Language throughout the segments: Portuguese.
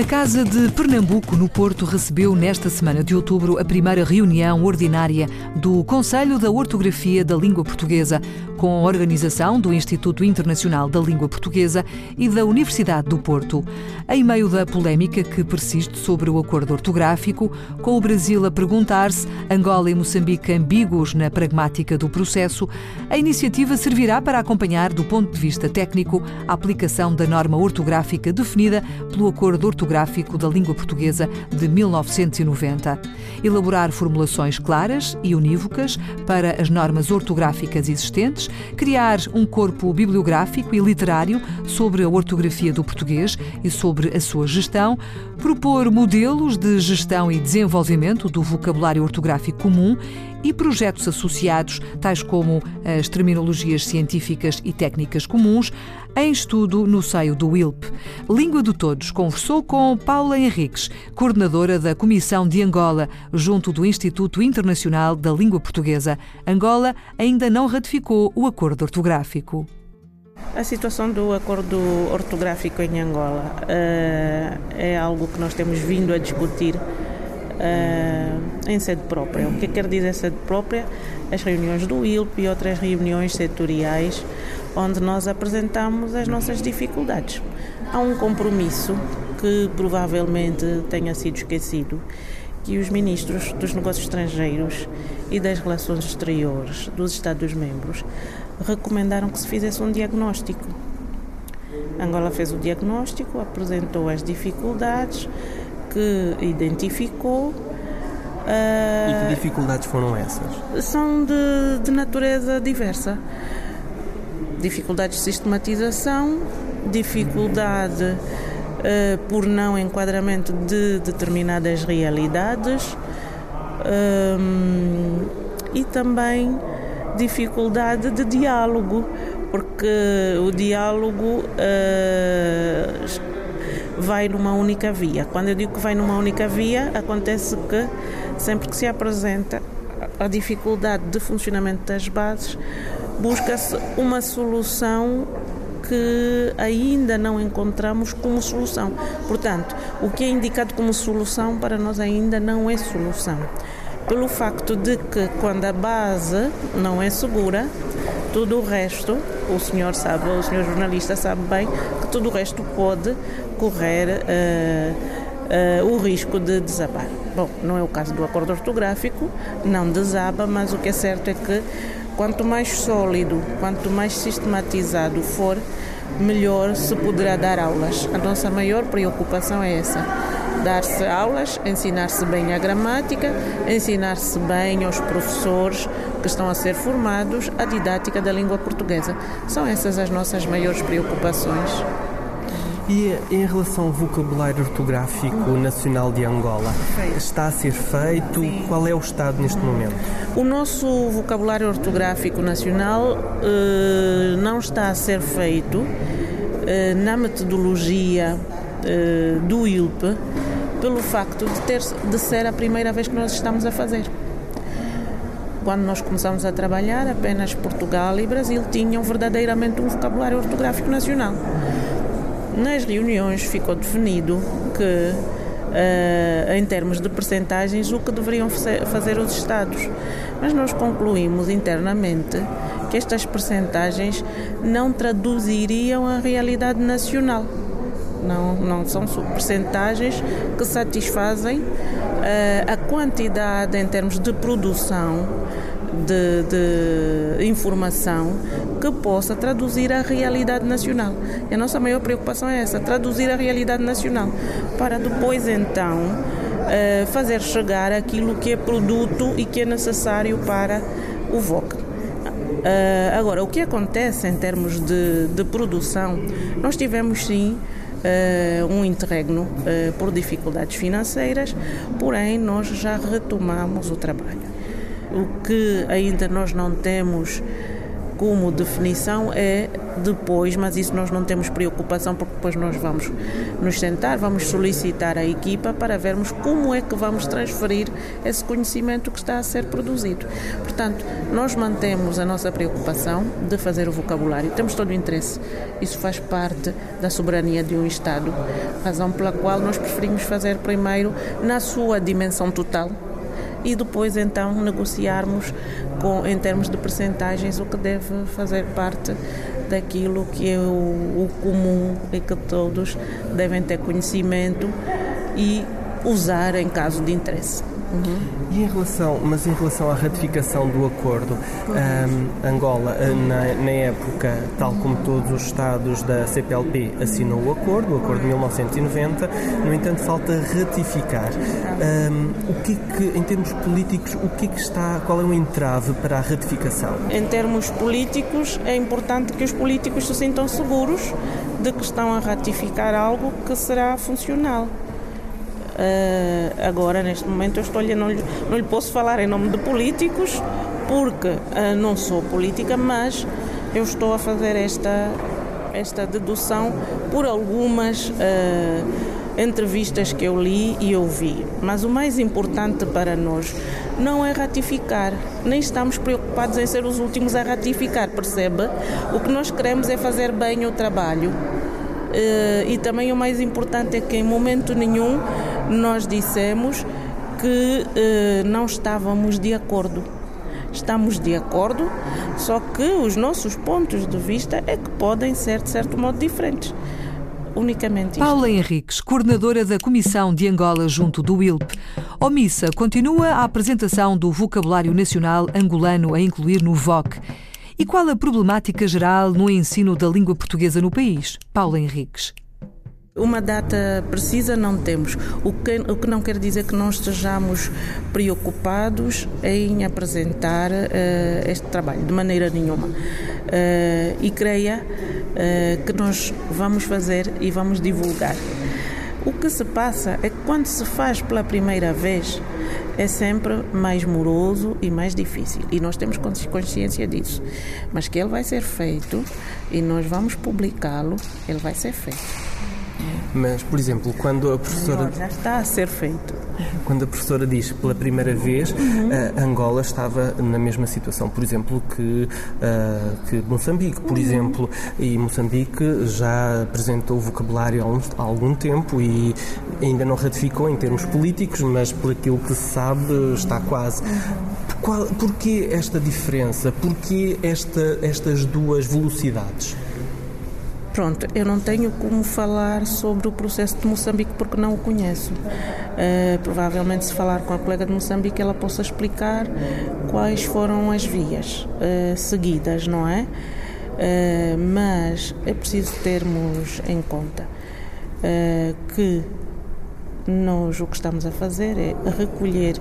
A Casa de Pernambuco, no Porto, recebeu nesta semana de outubro a primeira reunião ordinária do Conselho da Ortografia da Língua Portuguesa, com a organização do Instituto Internacional da Língua Portuguesa e da Universidade do Porto. Em meio da polémica que persiste sobre o acordo ortográfico, com o Brasil a perguntar-se, Angola e Moçambique ambíguos na pragmática do processo, a iniciativa servirá para acompanhar, do ponto de vista técnico, a aplicação da norma ortográfica definida pelo Acordo Ortográfico da Língua Portuguesa de 1990. Elaborar formulações claras e unívocas para as normas ortográficas existentes, criar um corpo bibliográfico e literário sobre a ortografia do português e sobre a sua gestão, propor modelos de gestão e desenvolvimento do vocabulário ortográfico comum e projetos associados, tais como as terminologias científicas e técnicas comuns, em estudo no seio do ILP. Língua de Todos conversou com Paula Henriques, coordenadora da Comissão de Angola, junto do Instituto Internacional da Língua Portuguesa. Angola ainda não ratificou o acordo ortográfico. A situação do acordo ortográfico em Angola uh, é algo que nós temos vindo a discutir uh, em sede própria. O que quer dizer sede própria? As reuniões do ILP e outras reuniões setoriais onde nós apresentamos as nossas dificuldades. Há um compromisso que provavelmente tenha sido esquecido, que os ministros dos negócios estrangeiros e das relações exteriores dos Estados-membros recomendaram que se fizesse um diagnóstico. Angola fez o diagnóstico, apresentou as dificuldades que identificou. Uh, e que dificuldades foram essas? São de, de natureza diversa dificuldades de sistematização, dificuldade uh, por não enquadramento de determinadas realidades um, e também dificuldade de diálogo, porque o diálogo uh, vai numa única via. Quando eu digo que vai numa única via, acontece que sempre que se apresenta a dificuldade de funcionamento das bases, busca-se uma solução que ainda não encontramos como solução. Portanto, o que é indicado como solução para nós ainda não é solução. Pelo facto de que quando a base não é segura, tudo o resto, o senhor sabe, o senhor jornalista sabe bem tudo o resto pode correr uh, uh, o risco de desabar. Bom, não é o caso do acordo ortográfico, não desaba, mas o que é certo é que Quanto mais sólido, quanto mais sistematizado for, melhor se poderá dar aulas. A nossa maior preocupação é essa: dar-se aulas, ensinar-se bem a gramática, ensinar-se bem aos professores que estão a ser formados a didática da língua portuguesa. São essas as nossas maiores preocupações. E em relação ao vocabulário ortográfico nacional de Angola, está a ser feito? Qual é o estado neste momento? O nosso vocabulário ortográfico nacional eh, não está a ser feito eh, na metodologia eh, do ILP pelo facto de, ter, de ser a primeira vez que nós estamos a fazer. Quando nós começamos a trabalhar, apenas Portugal e Brasil tinham verdadeiramente um vocabulário ortográfico nacional. Nas reuniões ficou definido que, uh, em termos de percentagens, o que deveriam fazer os Estados. Mas nós concluímos internamente que estas percentagens não traduziriam a realidade nacional. Não, não são percentagens que satisfazem uh, a quantidade em termos de produção de, de, informação que possa traduzir a realidade nacional. E a nossa maior preocupação é essa, traduzir a realidade nacional, para depois então eh, fazer chegar aquilo que é produto e que é necessário para o VOC. Uh, agora, o que acontece em termos de, de produção? Nós tivemos sim um interregno uh, por dificuldades financeiras, porém nós já retomamos o trabalho. O que ainda nós não temos como definição é depois, mas isso nós não temos preocupação, porque depois nós vamos nos sentar, vamos solicitar a equipa para vermos como é que vamos transferir esse conhecimento que está a ser produzido. Portanto, nós mantemos a nossa preocupação de fazer o vocabulário, temos todo o interesse, isso faz parte da soberania de um Estado, razão pela qual nós preferimos fazer primeiro na sua dimensão total e depois então negociarmos com, em termos de percentagens o que deve fazer parte daquilo que é o, o comum e que todos devem ter conhecimento e usar em caso de interesse. Uhum. E em relação, mas em relação à ratificação do acordo, um, Angola, eh, na, na, época, tal como todos os Estados da CPLP, assinou o acordo, o acordo de 1990, no entanto, falta ratificar. Um, o que, é que em termos políticos, o que, é que está, qual é o entrave para a ratificação? Em termos políticos, é importante que os políticos se sintam seguros de que estão a ratificar algo que será funcional. Uh, agora, neste momento, eu estou não, lhe, não lhe posso falar em nome de políticos, porque uh, não sou política, mas eu estou a fazer esta, esta dedução por algumas uh, entrevistas que eu li e ouvi. Mas o mais importante para nós não é ratificar, nem estamos preocupados em ser os últimos a ratificar, percebe? O que nós queremos é fazer bem o trabalho. e também o mais importante é que em momento nenhum nós dissemos que eh, não estávamos de acordo. Estamos de acordo, só que os nossos pontos de vista é que podem ser, de certo modo, diferentes. Unicamente isto. Paula Henriques, coordenadora da Comissão de Angola junto do ILP. Omissa continua a apresentação do vocabulário nacional angolano a incluir no VOC. E qual a problemática geral no ensino da língua portuguesa no país? Paula Henriques. Uma data precisa não temos, o que, o que não quer dizer que não estejamos preocupados em apresentar uh, este trabalho, de maneira nenhuma. Uh, e creia uh, que nós vamos fazer e vamos divulgar. O que se passa é que quando se faz pela primeira vez, é sempre mais moroso e mais difícil. E nós temos consciência disso. Mas que ele vai ser feito e nós vamos publicá-lo, ele vai ser feito. Mas, por exemplo, quando a professora. já está a ser feito. Quando a professora diz pela primeira vez, uhum. uh, Angola estava na mesma situação, por exemplo, que, uh, que Moçambique, por uhum. exemplo, e Moçambique já apresentou vocabulário há, um, há, algum tempo e ainda não ratificou em termos políticos, mas por aquilo que se sabe está quase. Qual, porquê esta diferença? Porquê esta, estas duas velocidades? Pronto, eu não tenho como falar sobre o processo de Moçambique porque não o conheço. Uh, provavelmente, se falar com a colega de Moçambique, ela possa explicar quais foram as vias uh, seguidas, não é? Uh, mas é preciso termos em conta que nós o que estamos a fazer é recolher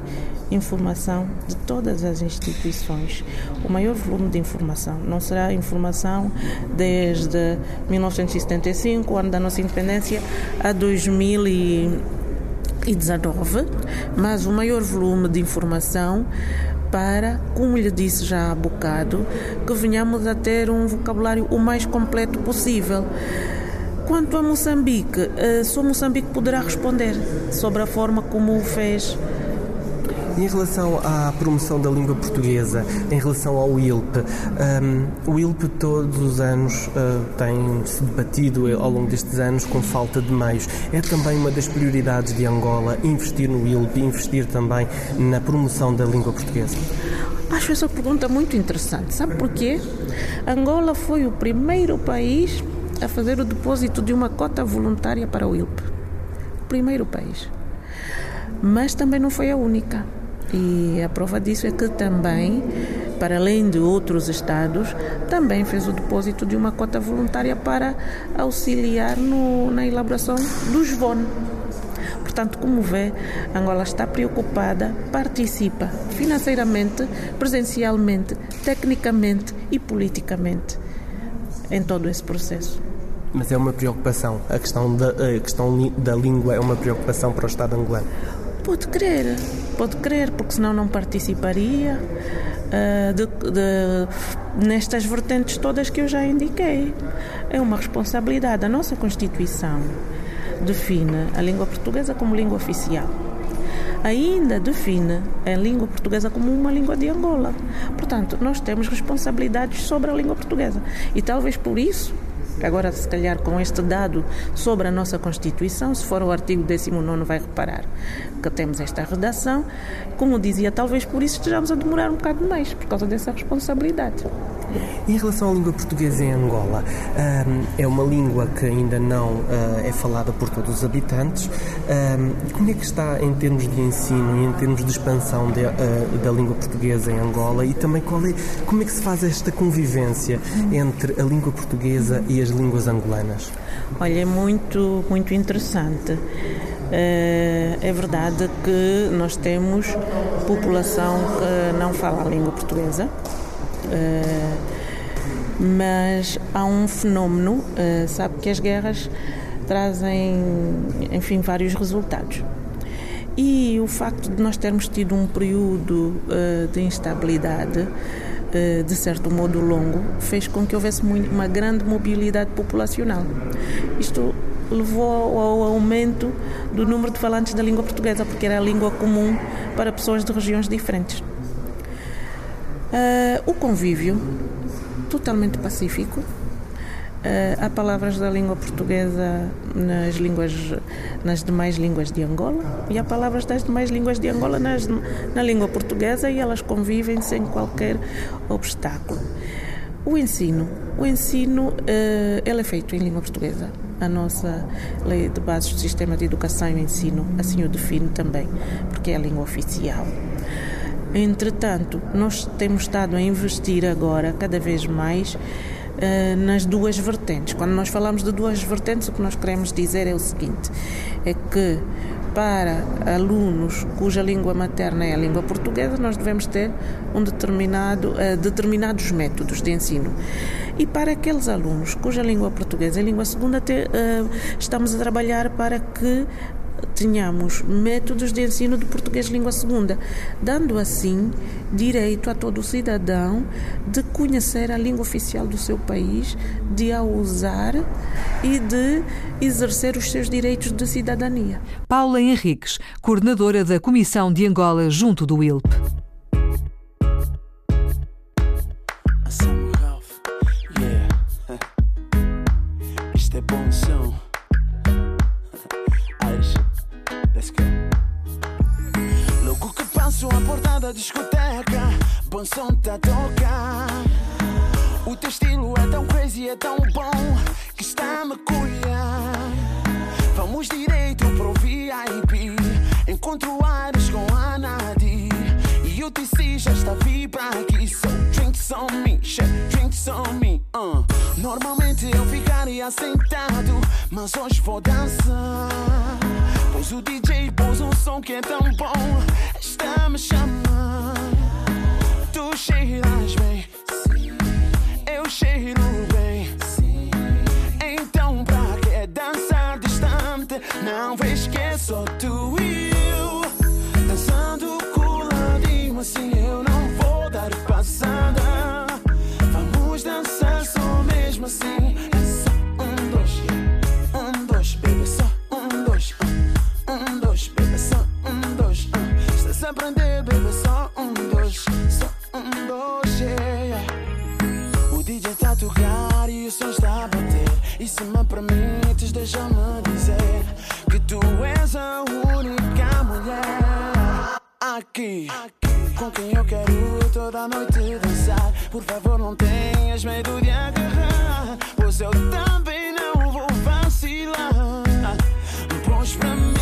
informação de todas as instituições. O maior volume de informação não será informação desde 1975, o ano da nossa independência, a 2019, mas o maior volume de informação para, como lhe disse já há bocado, que venhamos a ter um vocabulário o mais completo possível. Quanto a Moçambique, só Moçambique poderá responder sobre a forma como o fez em relação à promoção da língua portuguesa, em relação ao ILP, um, o ILP todos os anos uh, tem se debatido ao longo destes anos com falta de meios. É também uma das prioridades de Angola investir no ILP e investir também na promoção da língua portuguesa? Acho essa pergunta muito interessante. Sabe porquê? Angola foi o primeiro país a fazer o depósito de uma cota voluntária para o ILP. O primeiro país. Mas também não foi a única. E a prova disso é que também, para além de outros estados, também fez o depósito de uma cota voluntária para auxiliar no, na elaboração do SVON. Portanto, como vê, Angola está preocupada, participa financeiramente, presencialmente, tecnicamente e politicamente em todo esse processo. Mas é uma preocupação. A questão da, a questão da língua é uma preocupação para o Estado angolano. Pode crer pode crer, porque senão não participaria uh, de, de, nestas vertentes todas que eu já indiquei. É uma responsabilidade. A nossa Constituição define a língua portuguesa como língua oficial. Ainda define a língua portuguesa como uma língua de Angola. Portanto, nós temos responsabilidades sobre a língua portuguesa. E talvez por isso Agora, se calhar, com este dado sobre a nossa Constituição, se for o artigo 19, vai reparar que temos esta redação. Como dizia, talvez por isso estejamos a demorar um bocado mais, por causa dessa responsabilidade. Em relação à língua portuguesa em Angola, é uma língua que ainda não ah, é falada por todos os habitantes. Como é que está em termos de ensino e em termos de expansão de, ah, da língua portuguesa em Angola e também qual é, como é que se faz esta convivência entre a língua portuguesa e as línguas angolanas? Olha, é muito, muito interessante. Ah, é verdade que nós temos população que não fala a língua portuguesa, mas há um fenómeno, uh, sabe que as guerras trazem, enfim, vários resultados. E o facto de nós termos tido um período uh, de instabilidade, de certo modo longo, fez com que houvesse uma grande mobilidade populacional. Isto levou ao aumento do número de falantes da língua portuguesa, porque era a língua comum para pessoas de regiões diferentes. Uh, o convívio, totalmente pacífico. Uh, há palavras da língua portuguesa nas línguas nas demais línguas de Angola e há palavras das demais línguas de Angola nas, na língua portuguesa e elas convivem sem qualquer obstáculo. O ensino, o ensino uh, ele é feito em língua portuguesa. A nossa lei de bases do sistema de educação e ensino assim o define também, porque é a língua oficial. Entretanto, nós temos estado a investir agora cada vez mais uh, nas duas vertentes. Quando nós falamos de duas vertentes, o que nós queremos dizer é o seguinte: é que para alunos cuja língua materna é a língua portuguesa, nós devemos ter um determinado, uh, determinados métodos de ensino. E para aqueles alunos cuja língua portuguesa é a língua segunda, te, uh, estamos a trabalhar para que tenhamos métodos de ensino de português língua segunda, dando assim direito a todo cidadão de conhecer a língua oficial do seu país, de a usar e de exercer os seus direitos de cidadania. Paula Henriques, coordenadora da Comissão de Angola junto do ILP. Tá. O teu estilo é tão crazy, é tão bom que está a me colher. Vamos direito pro VIP, encontro Ares com a Nadi. E o TC já está vir pra aqui, so drinks on me, share drinks on me. Uh. Normalmente eu ficaria sentado, mas hoje vou dançar. Pois o DJ pôs um som que é tão bom, está me chamando. Cheiras bem, eu cheiro bem. Então, pra que dançar distante? Não vês que só tu e eu dançando coladinho assim. Favor, não tenhas medo de agarrar. Pois eu também não vou vacilar. Pois pra mim,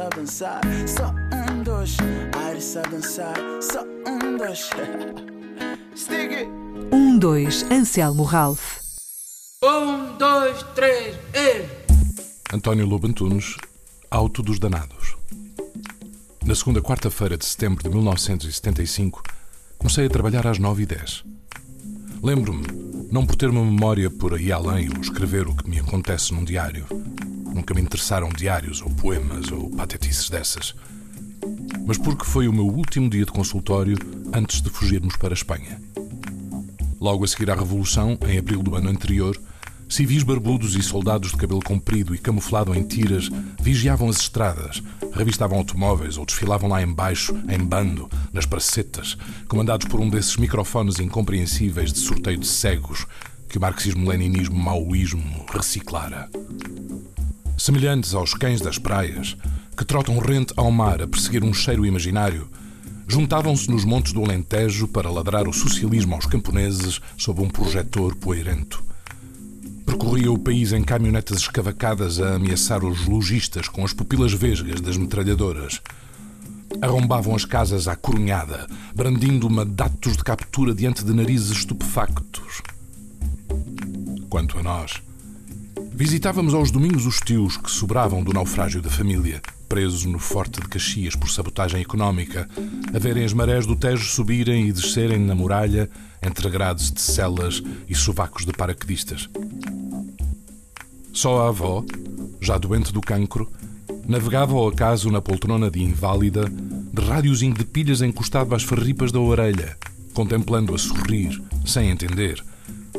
Sabe dançar. Só um, dois, Ares sabe dançar. Só um, dois. Stick! Um, dois, Anselmo Ralph. Um, dois, três, e... António Lobo Antunes, Auto dos Danados. Na segunda quarta-feira de setembro de 1975, comecei a trabalhar às 9h10. Lembro-me, não por ter uma memória por aí além ou escrever o que me acontece num diário. Nunca me interessaram diários ou poemas ou patetices dessas. Mas porque foi o meu último dia de consultório antes de fugirmos para a Espanha. Logo a seguir à Revolução, em abril do ano anterior, Civis barbudos e soldados de cabelo comprido e camuflado em tiras vigiavam as estradas, revistavam automóveis ou desfilavam lá embaixo, em bando, nas pracetas, comandados por um desses microfones incompreensíveis de sorteio de cegos que o marxismo-leninismo-maoísmo reciclara. Semelhantes aos cães das praias, que trotam rente ao mar a perseguir um cheiro imaginário, juntavam-se nos montes do Alentejo para ladrar o socialismo aos camponeses sob um projetor poeirento. Percorria o país em caminhonetas escavacadas a ameaçar os lojistas com as pupilas vesgas das metralhadoras. Arrombavam as casas à corunhada, brandindo mandatos de captura diante de narizes estupefactos. Quanto a nós, visitávamos aos domingos os tios que sobravam do naufrágio da família, presos no forte de Caxias por sabotagem económica, a verem as marés do Tejo subirem e descerem na muralha entre grades de celas e sovacos de paraquedistas. Só a avó, já doente do cancro, navegava ao acaso na poltrona de inválida, de rádiozinho de pilhas encostado às farripas da orelha, contemplando a sorrir, sem entender,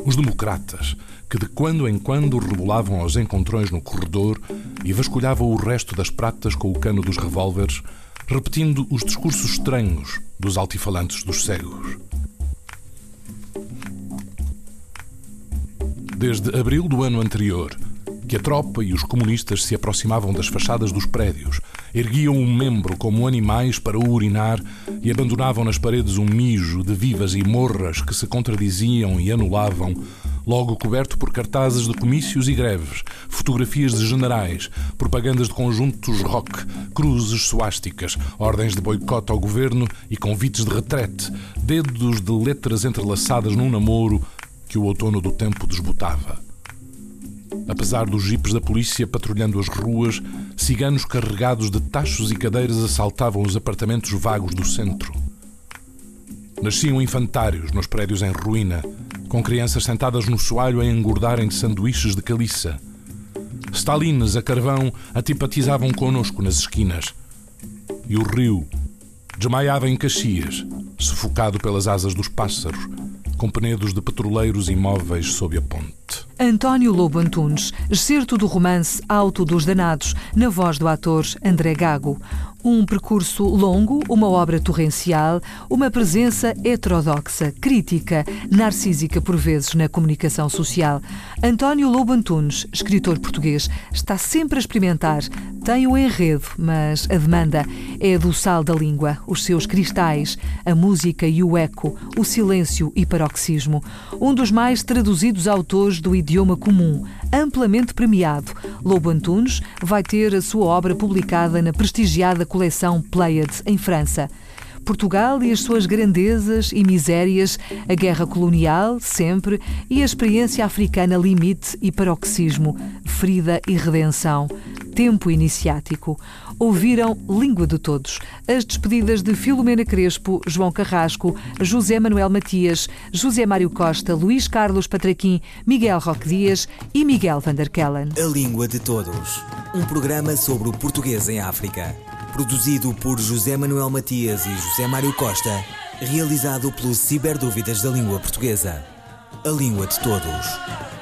os democratas que de quando em quando rebolavam aos encontrões no corredor e vasculhavam o resto das pratas com o cano dos revólveres, repetindo os discursos estranhos dos altifalantes dos cegos. Desde abril do ano anterior, que a tropa e os comunistas se aproximavam das fachadas dos prédios, erguiam um membro como animais para urinar e abandonavam nas paredes um mijo de vivas e morras que se contradiziam e anulavam, logo coberto por cartazes de comícios e greves, fotografias de generais, propagandas de conjuntos rock, cruzes suásticas, ordens de boicote ao governo e convites de retrete, dedos de letras entrelaçadas num namoro que o outono do tempo desbotava. Apesar dos jipes da polícia patrulhando as ruas, ciganos carregados de tachos e cadeiras assaltavam os apartamentos vagos do centro. Nasciam infantários nos prédios em ruína, com crianças sentadas no soalho a engordarem de sanduíches de caliça. Stalines a carvão antipatizavam connosco nas esquinas. E o rio desmaiava em Caxias, sufocado pelas asas dos pássaros, com penedos de petroleiros imóveis sob a ponte. António Lobo Antunes, excerto do romance Alto dos Danados, na voz do ator André Gago. Um percurso longo, uma obra torrencial, uma presença heterodoxa, crítica, narcísica por vezes na comunicação social. António Lobo Antunes, escritor português, está sempre a experimentar. Tem o enredo, mas a demanda é do sal da língua, os seus cristais, a música e o eco, o silêncio e paroxismo. Um dos mais traduzidos autores do idioma comum, amplamente premiado, Lobo Antunes vai ter a sua obra publicada na prestigiada coleção Pleiades, em França. Portugal e as suas grandezas e misérias, a guerra colonial, sempre, e a experiência africana limite e paroxismo, ferida e redenção, tempo iniciático. Ouviram Língua de Todos, as despedidas de Filomena Crespo, João Carrasco, José Manuel Matias, José Mário Costa, Luís Carlos Patraquim, Miguel Roque Dias e Miguel Vanderkellen. A Língua de Todos. Um programa sobre o português em África. Produzido por José Manuel Matias e José Mário Costa. Realizado pelo Ciberdúvidas da Língua Portuguesa. A Língua de Todos.